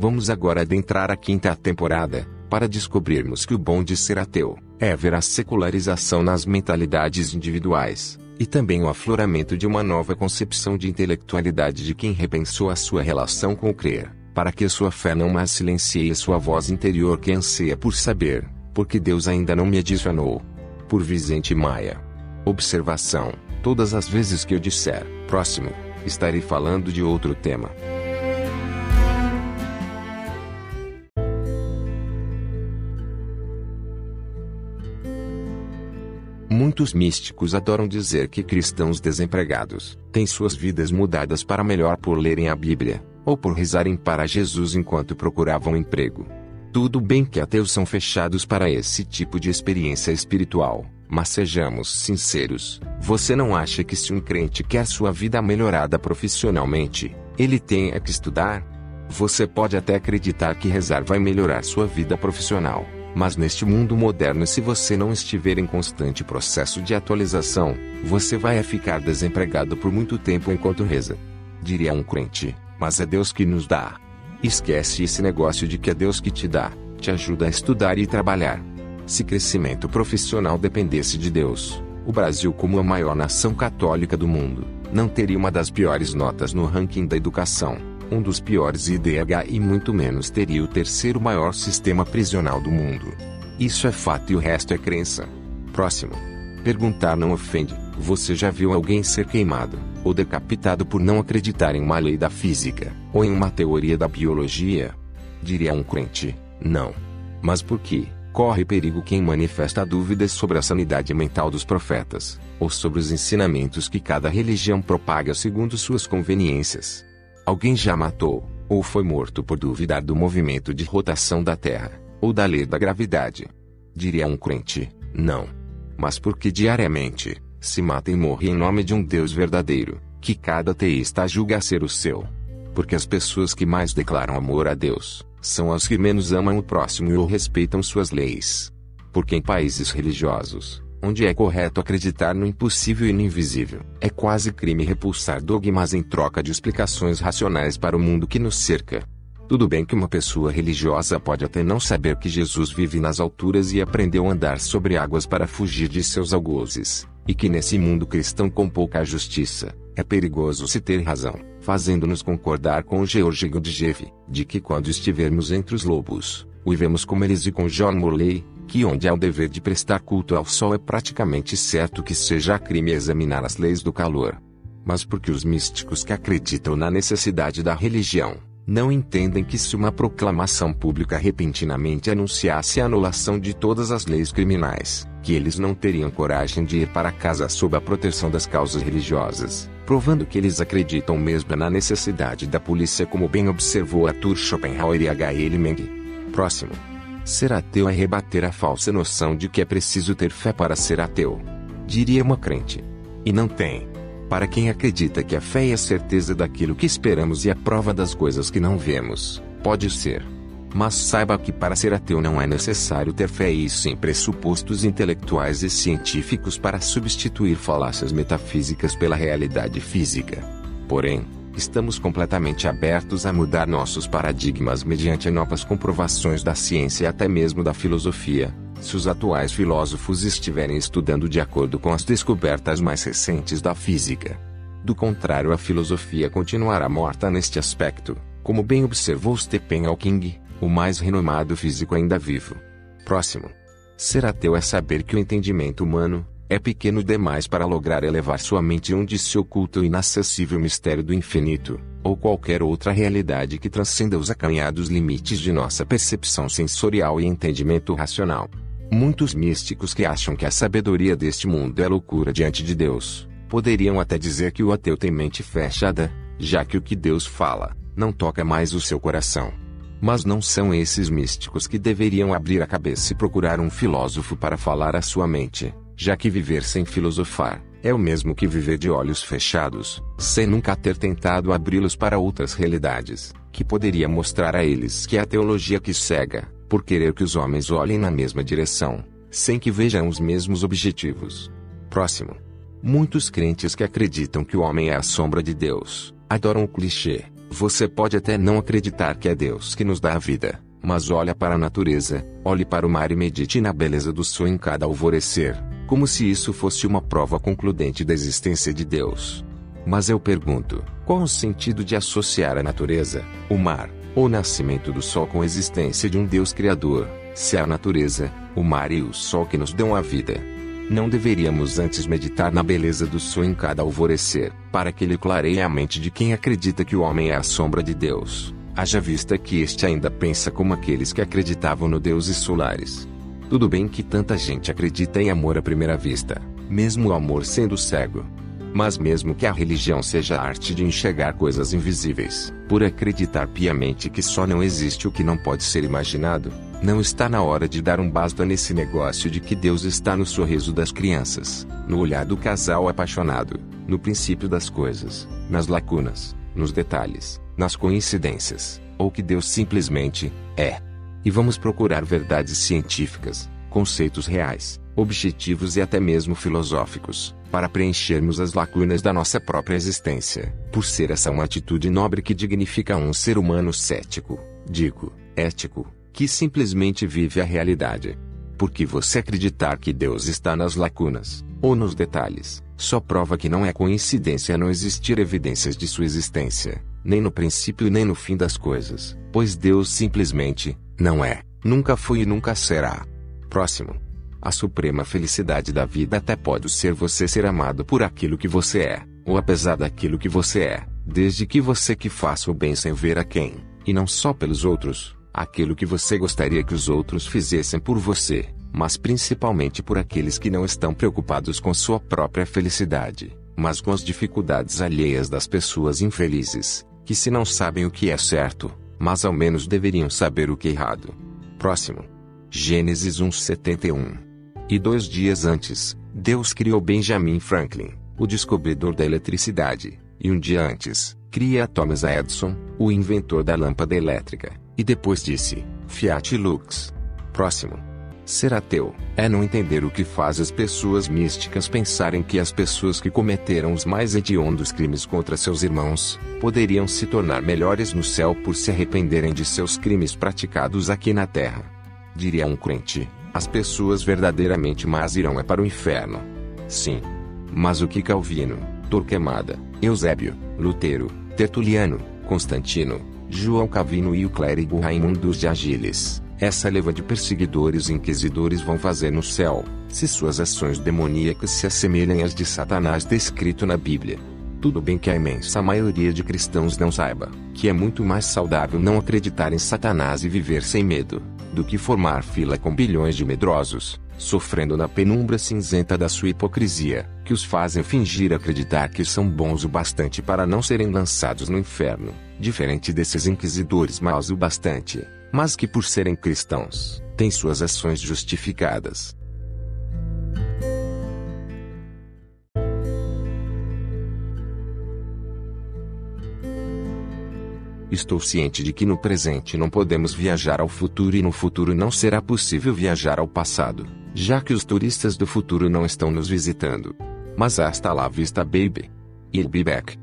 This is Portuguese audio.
Vamos agora adentrar a quinta temporada, para descobrirmos que o bom de ser ateu é ver a secularização nas mentalidades individuais, e também o afloramento de uma nova concepção de intelectualidade de quem repensou a sua relação com o crer, para que sua fé não mais silencie sua voz interior que anseia por saber, porque Deus ainda não me adicionou. Por Vicente Maia. Observação: todas as vezes que eu disser próximo, estarei falando de outro tema. Muitos místicos adoram dizer que cristãos desempregados têm suas vidas mudadas para melhor por lerem a Bíblia, ou por rezarem para Jesus enquanto procuravam emprego. Tudo bem que ateus são fechados para esse tipo de experiência espiritual, mas sejamos sinceros: você não acha que se um crente quer sua vida melhorada profissionalmente, ele tem é que estudar? Você pode até acreditar que rezar vai melhorar sua vida profissional, mas neste mundo moderno, se você não estiver em constante processo de atualização, você vai ficar desempregado por muito tempo enquanto reza. Diria um crente, mas é Deus que nos dá. Esquece esse negócio de que é Deus que te dá, te ajuda a estudar e trabalhar. Se crescimento profissional dependesse de Deus, o Brasil, como a maior nação católica do mundo, não teria uma das piores notas no ranking da educação um dos piores IDH e muito menos teria o terceiro maior sistema prisional do mundo. Isso é fato e o resto é crença. Próximo. Perguntar não ofende. Você já viu alguém ser queimado ou decapitado por não acreditar em uma lei da física ou em uma teoria da biologia? Diria um crente: não. Mas por quê? Corre perigo quem manifesta dúvidas sobre a sanidade mental dos profetas, ou sobre os ensinamentos que cada religião propaga segundo suas conveniências. Alguém já matou, ou foi morto por duvidar do movimento de rotação da Terra, ou da lei da gravidade. Diria um crente, não. Mas porque diariamente, se mata e morre em nome de um Deus verdadeiro, que cada teísta julga ser o seu. Porque as pessoas que mais declaram amor a Deus, são as que menos amam o próximo ou respeitam suas leis. Porque em países religiosos, onde é correto acreditar no impossível e no invisível. É quase crime repulsar dogmas em troca de explicações racionais para o mundo que nos cerca. Tudo bem que uma pessoa religiosa pode até não saber que Jesus vive nas alturas e aprendeu a andar sobre águas para fugir de seus algozes, e que nesse mundo cristão com pouca justiça, é perigoso se ter razão, fazendo-nos concordar com George Godjev, de que quando estivermos entre os lobos, o vemos como eles e com John Morley, que onde há o dever de prestar culto ao sol é praticamente certo que seja crime examinar as leis do calor. Mas porque os místicos que acreditam na necessidade da religião, não entendem que se uma proclamação pública repentinamente anunciasse a anulação de todas as leis criminais, que eles não teriam coragem de ir para casa sob a proteção das causas religiosas, provando que eles acreditam mesmo na necessidade da polícia como bem observou Arthur Schopenhauer e H. L. Meng. Próximo. Ser ateu é rebater a falsa noção de que é preciso ter fé para ser ateu. Diria uma crente. E não tem. Para quem acredita que a fé é a certeza daquilo que esperamos e a prova das coisas que não vemos, pode ser. Mas saiba que para ser ateu não é necessário ter fé e sim pressupostos intelectuais e científicos para substituir falácias metafísicas pela realidade física. Porém, Estamos completamente abertos a mudar nossos paradigmas mediante novas comprovações da ciência e até mesmo da filosofia, se os atuais filósofos estiverem estudando de acordo com as descobertas mais recentes da física. Do contrário, a filosofia continuará morta neste aspecto, como bem observou Stephen Hawking, o mais renomado físico ainda vivo. Próximo. Ser ateu é saber que o entendimento humano, é pequeno demais para lograr elevar sua mente onde se oculta o inacessível mistério do infinito, ou qualquer outra realidade que transcenda os acanhados limites de nossa percepção sensorial e entendimento racional. Muitos místicos que acham que a sabedoria deste mundo é loucura diante de Deus, poderiam até dizer que o ateu tem mente fechada, já que o que Deus fala, não toca mais o seu coração. Mas não são esses místicos que deveriam abrir a cabeça e procurar um filósofo para falar à sua mente já que viver sem filosofar é o mesmo que viver de olhos fechados, sem nunca ter tentado abri-los para outras realidades, que poderia mostrar a eles que é a teologia que cega, por querer que os homens olhem na mesma direção, sem que vejam os mesmos objetivos. Próximo. Muitos crentes que acreditam que o homem é a sombra de Deus, adoram o clichê, Você pode até não acreditar que é Deus que nos dá a vida, mas olha para a natureza, olhe para o mar e medite na beleza do sol em cada alvorecer, como se isso fosse uma prova concludente da existência de Deus. Mas eu pergunto: qual o sentido de associar a natureza, o mar, ou o nascimento do sol com a existência de um Deus Criador, se a natureza, o mar e o sol que nos dão a vida? Não deveríamos antes meditar na beleza do sol em cada alvorecer, para que ele clareie a mente de quem acredita que o homem é a sombra de Deus, haja vista que este ainda pensa como aqueles que acreditavam no deuses solares. Tudo bem que tanta gente acredita em amor à primeira vista, mesmo o amor sendo cego. Mas mesmo que a religião seja a arte de enxergar coisas invisíveis, por acreditar piamente que só não existe o que não pode ser imaginado, não está na hora de dar um basta nesse negócio de que Deus está no sorriso das crianças, no olhar do casal apaixonado, no princípio das coisas, nas lacunas, nos detalhes, nas coincidências, ou que Deus simplesmente é. E vamos procurar verdades científicas, conceitos reais, objetivos e até mesmo filosóficos, para preenchermos as lacunas da nossa própria existência, por ser essa uma atitude nobre que dignifica um ser humano cético, digo, ético, que simplesmente vive a realidade. Porque você acreditar que Deus está nas lacunas, ou nos detalhes, só prova que não é coincidência não existir evidências de sua existência, nem no princípio nem no fim das coisas, pois Deus simplesmente não é, nunca foi e nunca será. Próximo. A suprema felicidade da vida até pode ser você ser amado por aquilo que você é, ou apesar daquilo que você é, desde que você que faça o bem sem ver a quem, e não só pelos outros, aquilo que você gostaria que os outros fizessem por você, mas principalmente por aqueles que não estão preocupados com sua própria felicidade, mas com as dificuldades alheias das pessoas infelizes, que se não sabem o que é certo, mas ao menos deveriam saber o que é errado. Próximo. Gênesis 1:71. E dois dias antes, Deus criou Benjamin Franklin, o descobridor da eletricidade, e um dia antes, cria Thomas Edison, o inventor da lâmpada elétrica. E depois disse: Fiat Lux. Próximo. Ser ateu é não entender o que faz as pessoas místicas pensarem que as pessoas que cometeram os mais hediondos crimes contra seus irmãos poderiam se tornar melhores no céu por se arrependerem de seus crimes praticados aqui na terra. Diria um crente: as pessoas verdadeiramente más irão é para o inferno. Sim. Mas o que Calvino, Torquemada, Eusébio, Lutero, Tertuliano, Constantino, João Calvino e o clérigo Raimundo de Agiles, essa leva de perseguidores e inquisidores vão fazer no céu, se suas ações demoníacas se assemelham às de Satanás descrito na Bíblia. Tudo bem que a imensa maioria de cristãos não saiba que é muito mais saudável não acreditar em Satanás e viver sem medo, do que formar fila com bilhões de medrosos, sofrendo na penumbra cinzenta da sua hipocrisia, que os fazem fingir acreditar que são bons o bastante para não serem lançados no inferno, diferente desses inquisidores maus o bastante, mas que por serem cristãos, têm suas ações justificadas. Estou ciente de que no presente não podemos viajar ao futuro e no futuro não será possível viajar ao passado, já que os turistas do futuro não estão nos visitando. Mas hasta lá vista baby. I'll be back.